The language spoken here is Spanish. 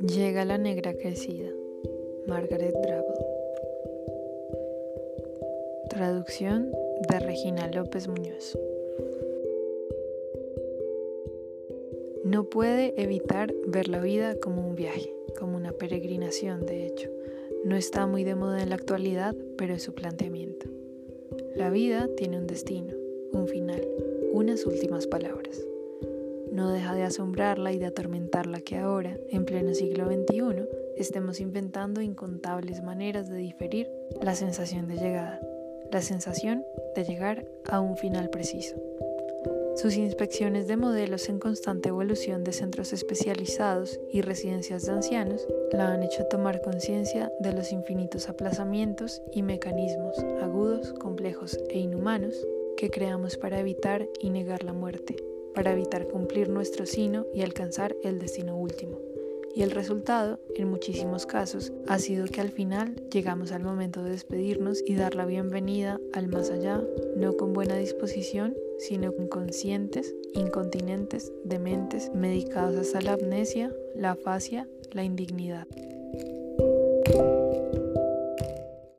Llega la negra crecida. Margaret Drabble. Traducción de Regina López Muñoz. No puede evitar ver la vida como un viaje, como una peregrinación, de hecho. No está muy de moda en la actualidad, pero es su planteamiento. La vida tiene un destino, un final, unas últimas palabras. No deja de asombrarla y de atormentarla que ahora, en pleno siglo XXI, estemos inventando incontables maneras de diferir la sensación de llegada, la sensación de llegar a un final preciso. Sus inspecciones de modelos en constante evolución de centros especializados y residencias de ancianos la han hecho tomar conciencia de los infinitos aplazamientos y mecanismos agudos, complejos e inhumanos que creamos para evitar y negar la muerte para evitar cumplir nuestro sino y alcanzar el destino último. Y el resultado, en muchísimos casos, ha sido que al final llegamos al momento de despedirnos y dar la bienvenida al más allá, no con buena disposición, sino inconscientes, incontinentes, dementes, medicados hasta la amnesia, la afasia, la indignidad.